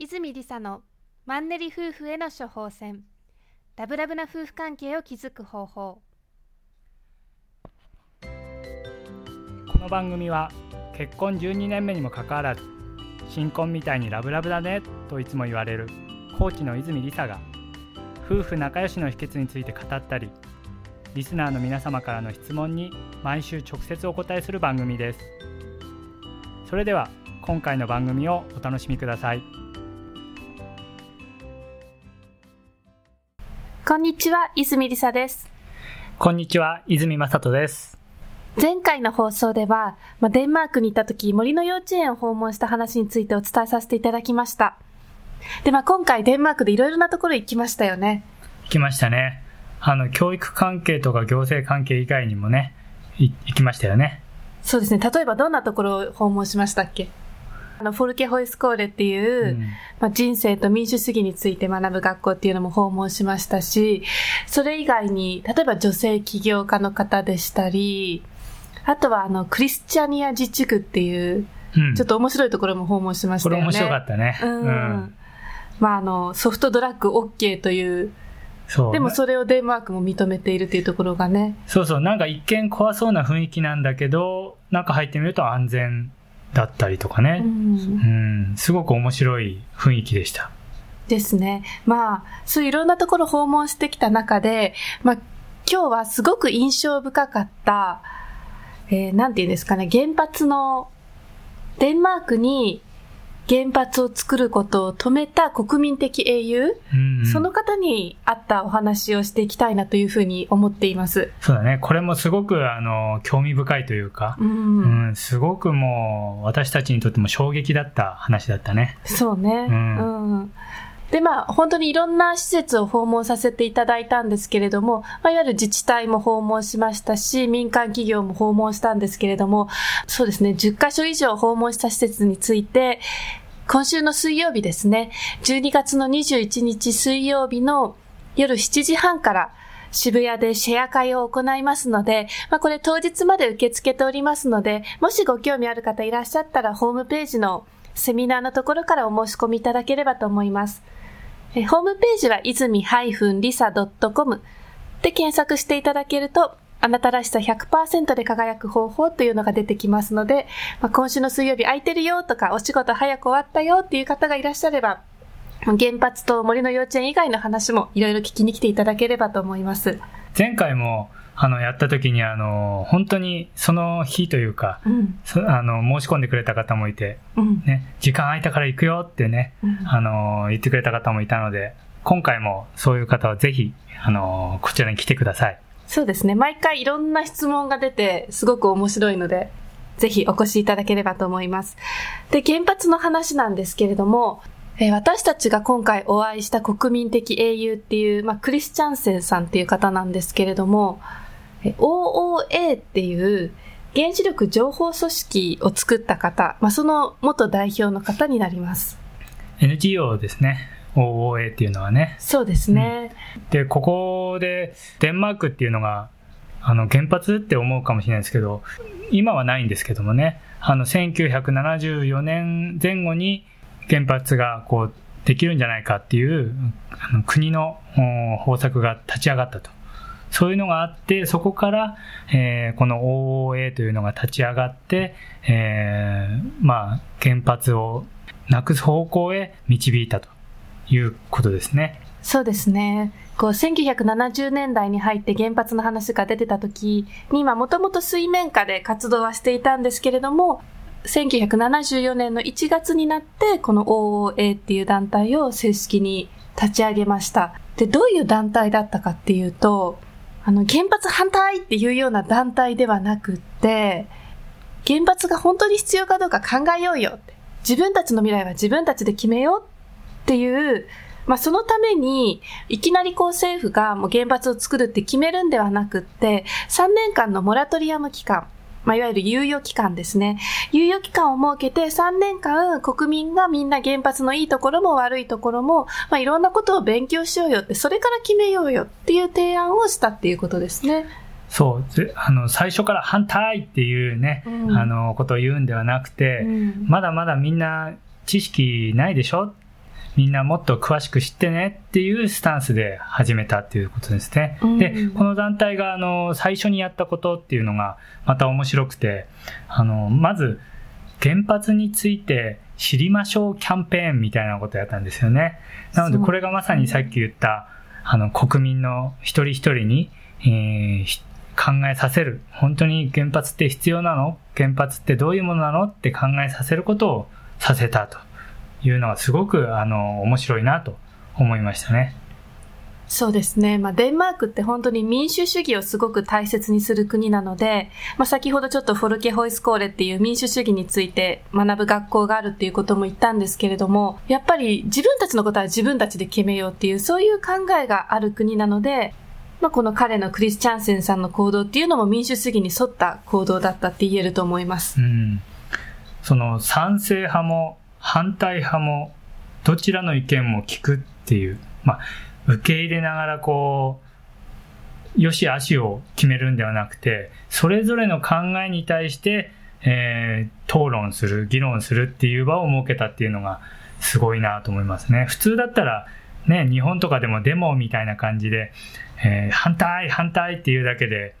泉理沙のマンネリ夫婦への処方箋。ラブラブな夫婦関係を築く方法。この番組は結婚12年目にもかかわらず新婚みたいにラブラブだねといつも言われるコーチの泉理沙が夫婦仲良しの秘訣について語ったりリスナーの皆様からの質問に毎週直接お答えする番組です。それでは今回の番組をお楽しみください。こんにちは泉理沙です。こんにちは泉正人です。前回の放送では、まあ、デンマークに行った時森の幼稚園を訪問した話についてお伝えさせていただきました。で、まあ、今回デンマークでいろいろなところ行きましたよね。行きましたね。あの教育関係とか行政関係以外にもね行きましたよね。そうですね。例えばどんなところを訪問しましたっけ？あの、フォルケホイスコーレっていう、うん、まあ、人生と民主主義について学ぶ学校っていうのも訪問しましたし、それ以外に、例えば女性起業家の方でしたり、あとはあの、クリスチャニア自治区っていう、うん、ちょっと面白いところも訪問しましたよね。これ面白かったね。うん。うん、まああの、ソフトドラッグ OK という、そう。でもそれをデンマークも認めているというところがね。そうそう。なんか一見怖そうな雰囲気なんだけど、なんか入ってみると安全だったりとかね、うん、うん、すごく面白い雰囲気でした。ですね。まあ、そういろんなところ訪問してきた中で、まあ、今日はすごく印象深かった、えー、なんていうんですかね、原発の、デンマークに原発を作ることを止めた国民的英雄、うんうん、その方に会ったお話をしていきたいなというふうに思っています。そうだね。これもすごく、あの、興味深いというか、うん、うん、すごくもう、私たちにとっても衝撃だった話だったね。そうね。うん、うんで、まあ、本当にいろんな施設を訪問させていただいたんですけれども、まあ、いわゆる自治体も訪問しましたし、民間企業も訪問したんですけれども、そうですね、10カ所以上訪問した施設について、今週の水曜日ですね、12月の21日水曜日の夜7時半から渋谷でシェア会を行いますので、まあ、これ当日まで受け付けておりますので、もしご興味ある方いらっしゃったらホームページのセミナーのところからお申し込みいただければと思います。えホームページは泉 -lisa.com で検索していただけると、あなたらしさ100%で輝く方法というのが出てきますので、まあ、今週の水曜日空いてるよとか、お仕事早く終わったよっていう方がいらっしゃれば、原発と森の幼稚園以外の話もいろいろ聞きに来ていただければと思います。前回もあの、やった時に、あの、本当にその日というか、うん、あの、申し込んでくれた方もいて、うん、ね、時間空いたから行くよってね、うん、あの、言ってくれた方もいたので、今回もそういう方はぜひ、あの、こちらに来てください。そうですね。毎回いろんな質問が出て、すごく面白いので、ぜひお越しいただければと思います。で、原発の話なんですけれども、えー、私たちが今回お会いした国民的英雄っていう、まあ、クリスチャンセンさんっていう方なんですけれども、OOA っていう原子力情報組織を作った方、まあ、その元代表の方になります。NGO ですね。OOA っていうのはね。そうですね。うん、で、ここでデンマークっていうのが、あの、原発って思うかもしれないですけど、今はないんですけどもね、あの、1974年前後に原発がこう、できるんじゃないかっていう、あの国の方策が立ち上がったと。そういうのがあって、そこから、えー、この OOA というのが立ち上がって、えー、まあ、原発をなくす方向へ導いたということですね。そうですね。こう、1970年代に入って原発の話が出てた時に、まあ、もともと水面下で活動はしていたんですけれども、1974年の1月になって、この OOA っていう団体を正式に立ち上げました。で、どういう団体だったかっていうと、あの、原発反対っていうような団体ではなくって、原発が本当に必要かどうか考えようよって。自分たちの未来は自分たちで決めようっていう、まあ、そのために、いきなりこう政府がもう原発を作るって決めるんではなくって、3年間のモラトリアム期間、まあ、いわゆる猶予期間ですね。猶予期間を設けて3年間国民がみんな原発のいいところも悪いところも、まあ、いろんなことを勉強しようよって、それから決めようよっていう提案をしたっていうことですね。そう。あの、最初から反対っていうね、うん、あの、ことを言うんではなくて、うん、まだまだみんな知識ないでしょみんなもっと詳しく知ってねっていうスタンスで始めたっていうことですね。うんで、この団体があの最初にやったことっていうのがまた面白くて、あの、まず原発について知りましょうキャンペーンみたいなことをやったんですよね。なのでこれがまさにさっき言ったあの国民の一人一人に、えーひ考えさせる。本当に原発って必要なの？原発ってどういうものなの？って考えさせることをさせたというのがすごくあの面白いなと思いましたね。そうですね。まあ、デンマークって本当に民主主義をすごく大切にする国なので、まあ、先ほどちょっとフォルケホイスコーレっていう民主主義について学ぶ学校があるっていうことも言ったんですけれども、やっぱり自分たちのことは自分たちで決めようっていう、そういう考えがある国なので、まあ、この彼のクリス・チャンセンさんの行動っていうのも民主主義に沿った行動だったって言えると思います。うん。その賛成派も反対派もどちらの意見も聞くっていう、まあ、受け入れながらこう、よし悪しを決めるんではなくて、それぞれの考えに対して、えー討論する、議論するっていう場を設けたっていうのがすごいなと思いますね。普通だったら、ね、日本とかでもデモみたいな感じで、えー反対、反対っていうだけで、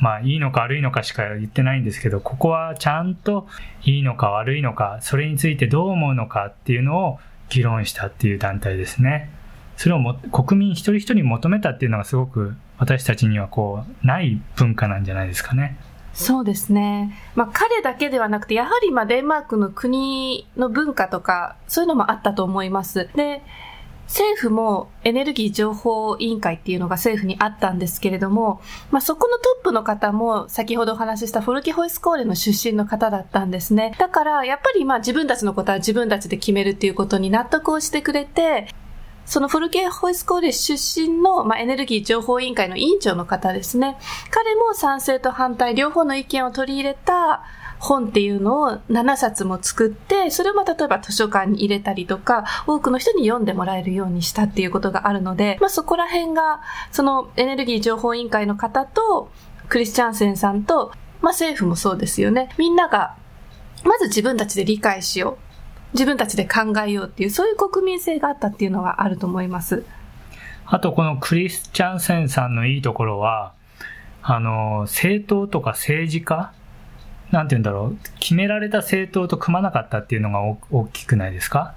まあいいのか悪いのかしか言ってないんですけど、ここはちゃんといいのか悪いのか、それについてどう思うのかっていうのを議論したっていう団体ですね。それをも国民一人一人に求めたっていうのがすごく私たちにはこう、ない文化なんじゃないですかね。そうですね。まあ彼だけではなくて、やはりまあデンマークの国の文化とか、そういうのもあったと思います。で、政府もエネルギー情報委員会っていうのが政府にあったんですけれども、まあそこのトップの方も先ほどお話ししたフォルケホイスコーレの出身の方だったんですね。だからやっぱりまあ自分たちのことは自分たちで決めるっていうことに納得をしてくれて、そのフォルケホイスコーレ出身の、まあ、エネルギー情報委員会の委員長の方ですね。彼も賛成と反対両方の意見を取り入れた本っていうのを7冊も作って、それを例えば図書館に入れたりとか、多くの人に読んでもらえるようにしたっていうことがあるので、まあそこら辺が、そのエネルギー情報委員会の方と、クリスチャンセンさんと、まあ政府もそうですよね。みんなが、まず自分たちで理解しよう。自分たちで考えようっていう、そういう国民性があったっていうのがあると思います。あとこのクリスチャンセンさんのいいところは、あの、政党とか政治家なんて言うんだろう。決められた政党と組まなかったっていうのが大大きくないですか？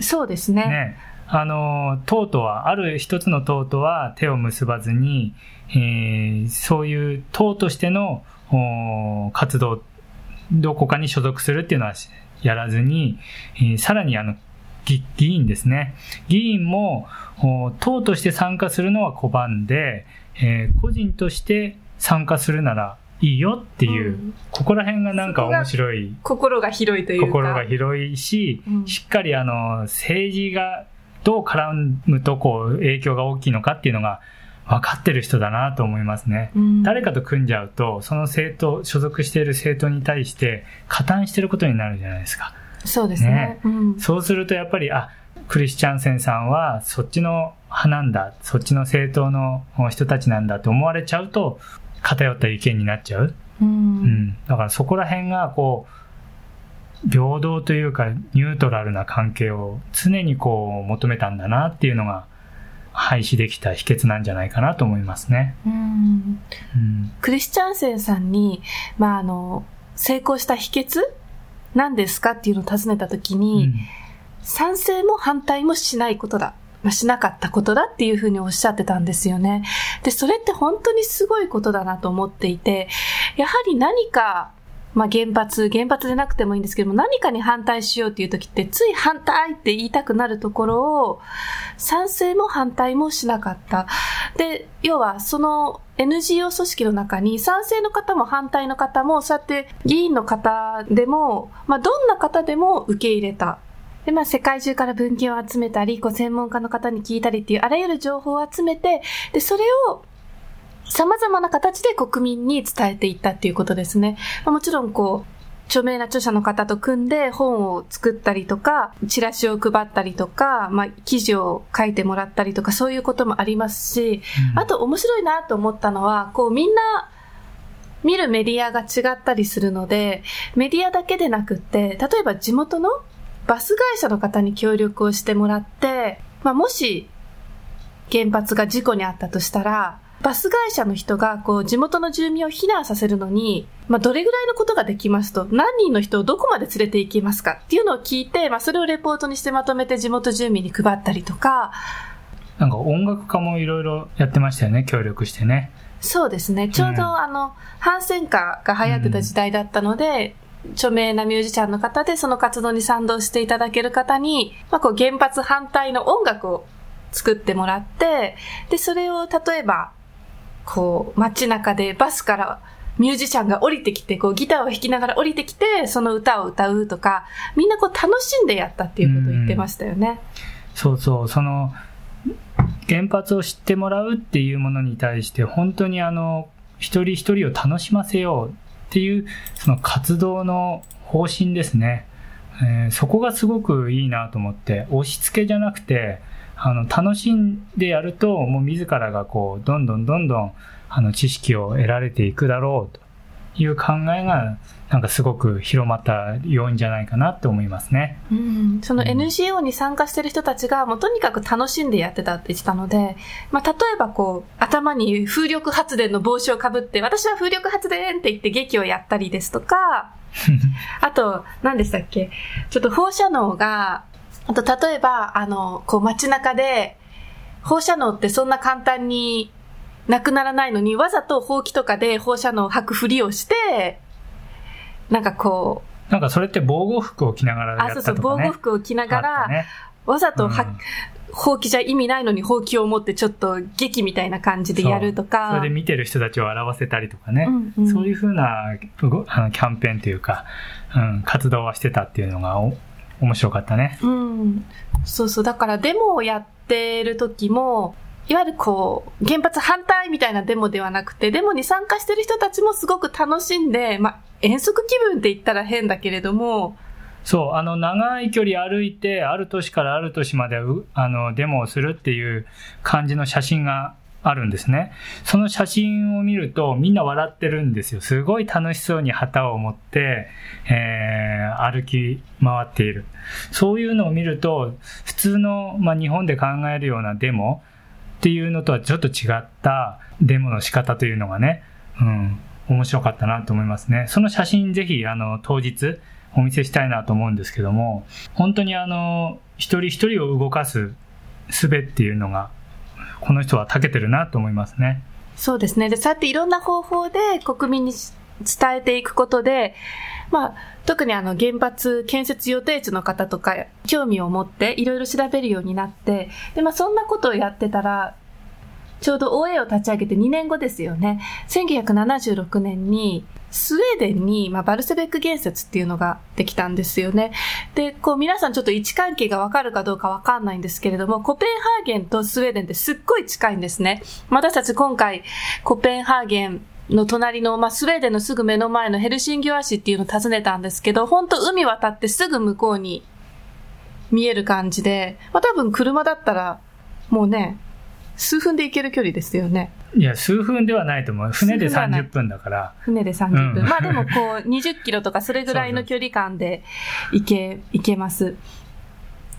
そうですね。ね。あの、党とは、ある一つの党とは手を結ばずに、えーそういう党としてのお活動、どこかに所属するっていうのはやらずに、えーさらにあの、議議員ですね。議員も、お党として参加するのは拒んで、えー個人として参加するならいいよっていう、うんここら辺がなんか面白い心が広いというか。心が広いし、うんしっかりあの政治がどう絡むとこう影響が大きいのかっていうのが分かってる人だなと思いますね。うん誰かと組んじゃうと、その政党、所属している政党に対して加担してることになるじゃないですか。そうですね。ねうんそうするとやっぱり、あ、クリスチャンセンさんはそっちの派なんだ、そっちの政党の人たちなんだと思われちゃうと、偏った意見になっちゃう。ううんん、だからそこら辺がこう平等というかニュートラルな関係を常にこう求めたんだなっていうのが廃止できた秘訣なんじゃないかなと思いますね。うんうん、クリスチャンセンさんに、まあ、あの、成功した秘訣何ですかっていうのを尋ねたときに、賛成も反対もしないことだ。まあ、しなかったことだっていうふうにおっしゃってたんですよね。で、それって本当にすごいことだなと思っていて、やはり何か、まあ、原発、原発でなくてもいいんですけども、何かに反対しようっていう時って、つい反対って言いたくなるところを、賛成も反対もしなかった。で、要は、その NGO 組織の中に賛成の方も反対の方も、そうやって議員の方でも、まあ、どんな方でも受け入れた。で、まあ、世界中から文献を集めたり、こう、専門家の方に聞いたりっていう、あらゆる情報を集めて、で、それを、様々な形で国民に伝えていったっていうことですね。まあ、もちろん、こう、著名な著者の方と組んで本を作ったりとか、チラシを配ったりとか、まあ、記事を書いてもらったりとか、そういうこともありますし、あと面白いなと思ったのは、こうみんな見るメディアが違ったりするので、メディアだけでなくって、例えば地元のバス会社の方に協力をしてもらって、まあ、もし原発が事故にあったとしたら、バス会社の人がこう地元の住民を避難させるのに、まあ、どれぐらいのことができますと、何人の人をどこまで連れて行きますかっていうのを聞いて、まあ、それをレポートにしてまとめて地元住民に配ったりとか、なんか音楽家もいろいろやってましたよね、協力してね。そうですね。ちょうど、うん、あの、反戦歌が流行ってた時代だったので、うん、著名なミュージシャンの方でその活動に賛同していただける方に、まあ、こう原発反対の音楽を作ってもらって、で、それを例えば、こう、街中でバスからミュージシャンが降りてきて、こう、ギターを弾きながら降りてきて、その歌を歌うとか、みんなこう、楽しんでやったっていうことを言ってましたよね。うそうそう、その、原発を知ってもらうっていうものに対して、本当にあの、一人一人を楽しませようっていう、その活動の方針ですね。えー、そこがすごくいいなと思って、押し付けじゃなくて、あの、楽しんでやると、もう自らがこう、どんどんどんどん、あの、知識を得られていくだろうという考えが、なんかすごく広まった要因じゃないかなって思いますね。うん。その NGO に参加してる人たちが、もうとにかく楽しんでやってたって言ってたので、まあ、例えばこう、頭に風力発電の帽子をかぶって、私は風力発電って言って劇をやったりですとか、あと、何でしたっけ？ちょっと放射能が、あと、例えば、あの、こう街中で、放射能ってそんな簡単になくならないのに、わざとほうきとかで放射能を吐くふりをして、なんかこう。なんかそれって防護服を着ながらやったとか、ね、あ、そうそう、防護服を着ながら、ね、わざとは、うん、ほうきじゃ意味ないのにほうきを持ってちょっと劇みたいな感じでやるとか。それで見てる人たちを笑わせたりとかね。うんうん、そういうふうなあのキャンペーンというか、うん、活動はしてたっていうのが面白かったね。うん。そうそう。だからデモをやってる時も、いわゆるこう、原発反対みたいなデモではなくて、デモに参加してる人たちもすごく楽しんで、まあ、遠足気分って言ったら変だけれども、そう、あの、長い距離歩いて、ある年からある年まで、あの、デモをするっていう感じの写真があるんですね。その写真を見るとみんな笑ってるんですよ。すごい楽しそうに旗を持って、えー、歩き回っている。そういうのを見ると、普通の、まあ、日本で考えるようなデモっていうのとはちょっと違ったデモの仕方というのがね、うん、面白かったなと思いますね。その写真ぜひ、あの、当日お見せしたいなと思うんですけども、本当にあの、一人一人を動かす術っていうのがこの人は長けてるなと思いますね。そうですね。で、そうやっていろんな方法で国民に伝えていくことで、まあ、特にあの原発建設予定地の方とか興味を持っていろいろ調べるようになって、で、まあそんなことをやってたら、ちょうど OA を立ち上げて2年後ですよね。1976年にスウェーデンに、まあ、バルセベック原説っていうのができたんですよね。で、こう皆さんちょっと位置関係がわかるかどうかわかんないんですけれども、コペンハーゲンとスウェーデンってすっごい近いんですね。私たち今回、コペンハーゲンの隣の、まあ、スウェーデンのすぐ目の前のヘルシンギュア市っていうのを訪ねたんですけど、本当海渡ってすぐ向こうに見える感じで、まあ、多分車だったら、もうね、数分で行ける距離ですよね。いや、数分ではないと思う。船で30分だから。船で30分。うん、まあでもこう、20キロとかそれぐらいの距離感で行け、行けます。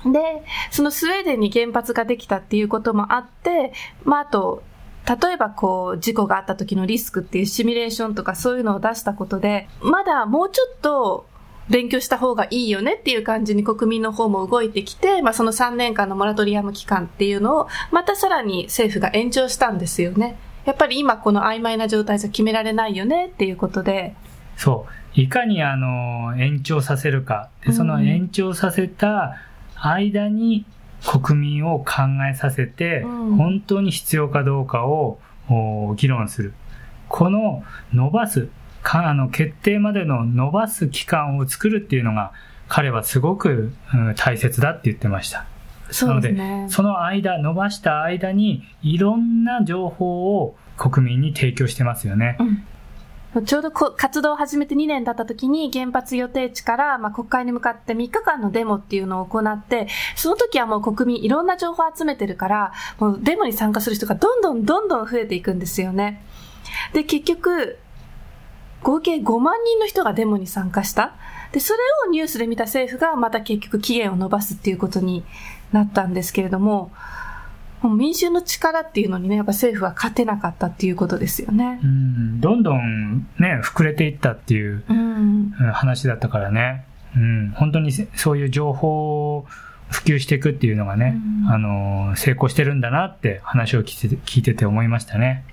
で、そのスウェーデンに原発ができたっていうこともあって、まああと、例えばこう、事故があった時のリスクっていうシミュレーションとかそういうのを出したことで、まだもうちょっと勉強した方がいいよねっていう感じに国民の方も動いてきて、まあその3年間のモラトリアム期間っていうのを、またさらに政府が延長したんですよね。やっぱり今この曖昧な状態じゃ決められないよねっていうことで。そう。いかにあの、延長させるか。で、その延長させた間に国民を考えさせて、本当に必要かどうかを議論する。この伸ばす、かあの決定までの伸ばす期間を作るっていうのが彼はすごく、うん、大切だって言ってました。なので、その間、伸ばした間にいろんな情報を国民に提供してますよね。うんちょうど活動を始めて2年だった時に原発予定地から、まあ、国会に向かって3日間のデモっていうのを行って、その時はもう国民いろんな情報を集めてるから、もうデモに参加する人がどんどんどんどん増えていくんですよね。で、結局、合計5万人の人がデモに参加した。で、それをニュースで見た政府がまた結局期限を延ばすっていうことになったんですけれども、もう民衆の力っていうのにね、やっぱ政府は勝てなかったっていうことですよね。うん、どんどんね、膨れていったっていう話だったからね。うん、本当にそういう情報を普及していくっていうのがね、うん、あの、成功してるんだなって話を聞いて聞いてて思いましたね。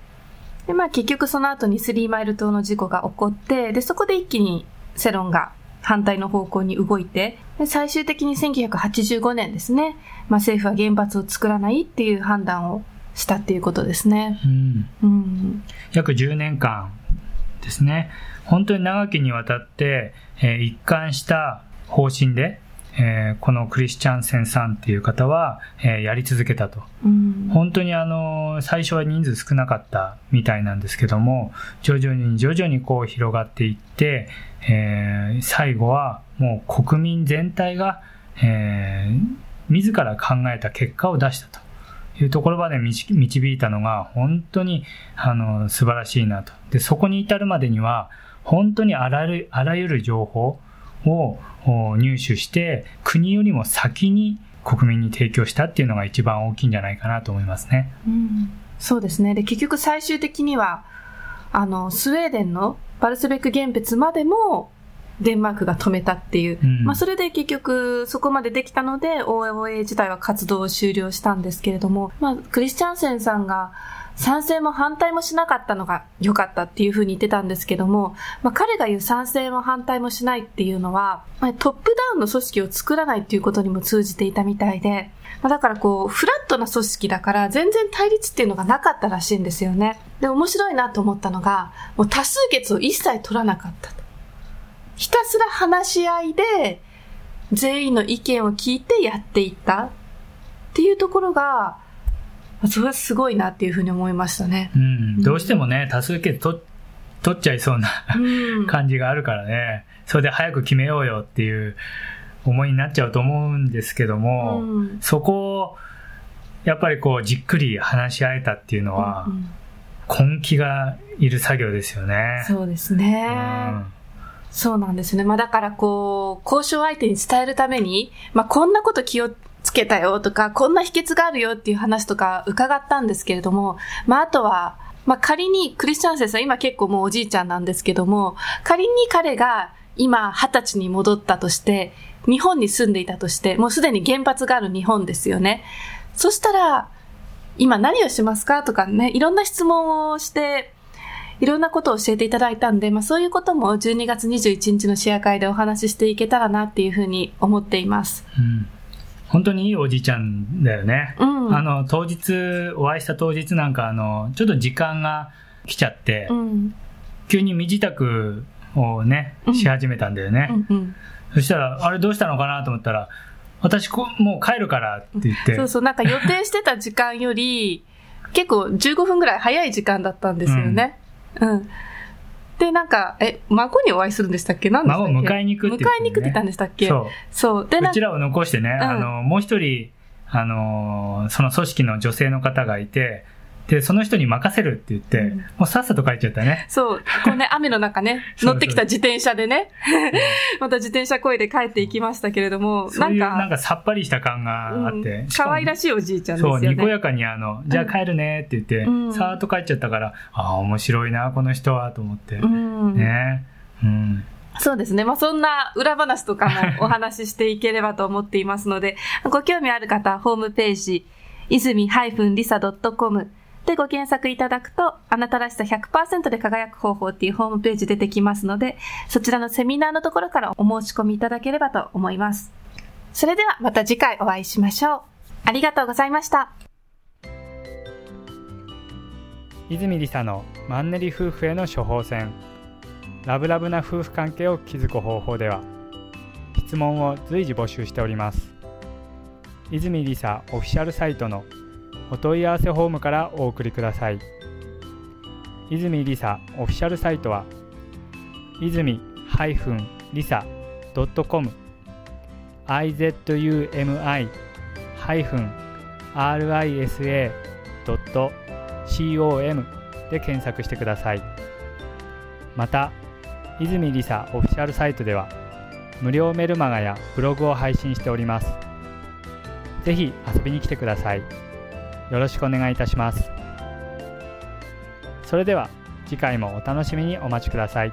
で、まあ結局その後にスリーマイル島の事故が起こって、で、そこで一気に世論が反対の方向に動いて、で最終的に1985年ですね、まあ政府は原発を作らないっていう判断をしたっていうことですね。うん。うん、約10年間ですね。本当に長きにわたって、えー、一貫した方針で、えー、このクリスチャンセンさんっていう方は、えー、やり続けたと、うん、本当にあの最初は人数少なかったみたいなんですけども徐々に徐々にこう広がっていって、えー、最後はもう国民全体が、えー、自ら考えた結果を出したというところまで導いたのが本当にあの素晴らしいなとでそこに至るまでには本当にあらゆるあらゆる情報を入手して国よりも先に国民に提供したっていうのが一番大きいんじゃないかなと思いますね。うん、そうですね。で、結局最終的には、あの、スウェーデンのバルスベック原発までもデンマークが止めたっていう。うん、まあ、それで結局そこまでできたので、OOA 自体は活動を終了したんですけれども、まあ、クリスチャンセンさんが賛成も反対もしなかったのが良かったっていうふうに言ってたんですけども、まあ、彼が言う賛成も反対もしないっていうのは、まあ、トップダウンの組織を作らないっていうことにも通じていたみたいで、まあ、だからこう、フラットな組織だから全然対立っていうのがなかったらしいんですよね。で、面白いなと思ったのが、もう多数決を一切取らなかったと。ひたすら話し合いで、全員の意見を聞いてやっていったっていうところが、それはすごいなっていうふうに思いましたね。うん、どうしてもね、多数決取取っちゃいそうな感じがあるからね、それで早く決めようよっていう思いになっちゃうと思うんですけども、うん、そこをやっぱりこうじっくり話し合えたっていうのは、根気がいる作業ですよね。そうですね。うんそうなんですね。まあだからこう、交渉相手に伝えるために、まあこんなこと気をつけたよとか、こんな秘訣があるよっていう話とか伺ったんですけれども、まああとは、まあ仮にクリスチャン先生、今結構もうおじいちゃんなんですけども、仮に彼が今二十歳に戻ったとして、日本に住んでいたとして、もうすでに原発がある日本ですよね。そしたら、今何をしますかとかね、いろんな質問をして、いろんなことを教えていただいたんで、まあそういうことも12月21日のシェア会でお話ししていけたらなっていうふうに思っています。うん本当にいいおじいちゃんだよね。うん、あの、当日、お会いした当日なんか、あの、ちょっと時間が来ちゃって、うん、急に身支度をね、し始めたんだよね。うんうん、そしたら、あれどうしたのかなと思ったら、私こ、もう帰るからって言って。そうそう、なんか予定してた時間より、結構15分ぐらい早い時間だったんですよね。うん、うんで、なんか、え、孫にお会いするんでしたっけ？孫迎えに行くって、ね、迎えに行くって言ったんでしたっけ？そう。で、うちらを残してね、うん、あの、もう一人、あの、その組織の女性の方がいて、で、その人に任せるって言って、うん、もうさっさと帰っちゃったね。そう。こうね、雨の中ね、乗ってきた自転車でね、また自転車こいで帰っていきましたけれども、なんか、なんかさっぱりした感があって。可、う、愛、ん、らしいおじいちゃんですよね。そう、にこやかにあの、じゃあ帰るねって言って、うん、さーっと帰っちゃったから、ああ、面白いな、この人は、と思って。うん、ね。うん。そうですね。まあ、そんな裏話とかもお話ししていければと思っていますので、ご興味ある方、ホームページ、泉 -lisa.com でご検索いただくと、あなたらしさ100%で輝く方法っていうホームページ出てきますので、そちらのセミナーのところからお申し込みいただければと思います。それではまた次回お会いしましょう。ありがとうございました。泉理沙のマンネリ夫婦への処方箋ラブラブな夫婦関係を築く方法では質問を随時募集しております泉理沙オフィシャルサイトのお問い合わせフォームからお送りください泉りさオフィシャルサイトは泉りさ .com izumi-risa.com で検索してくださいまた泉りさオフィシャルサイトでは無料メルマガやブログを配信しております。ぜひ遊びに来てください。よろしくお願いいたします。それでは次回もお楽しみにお待ちください。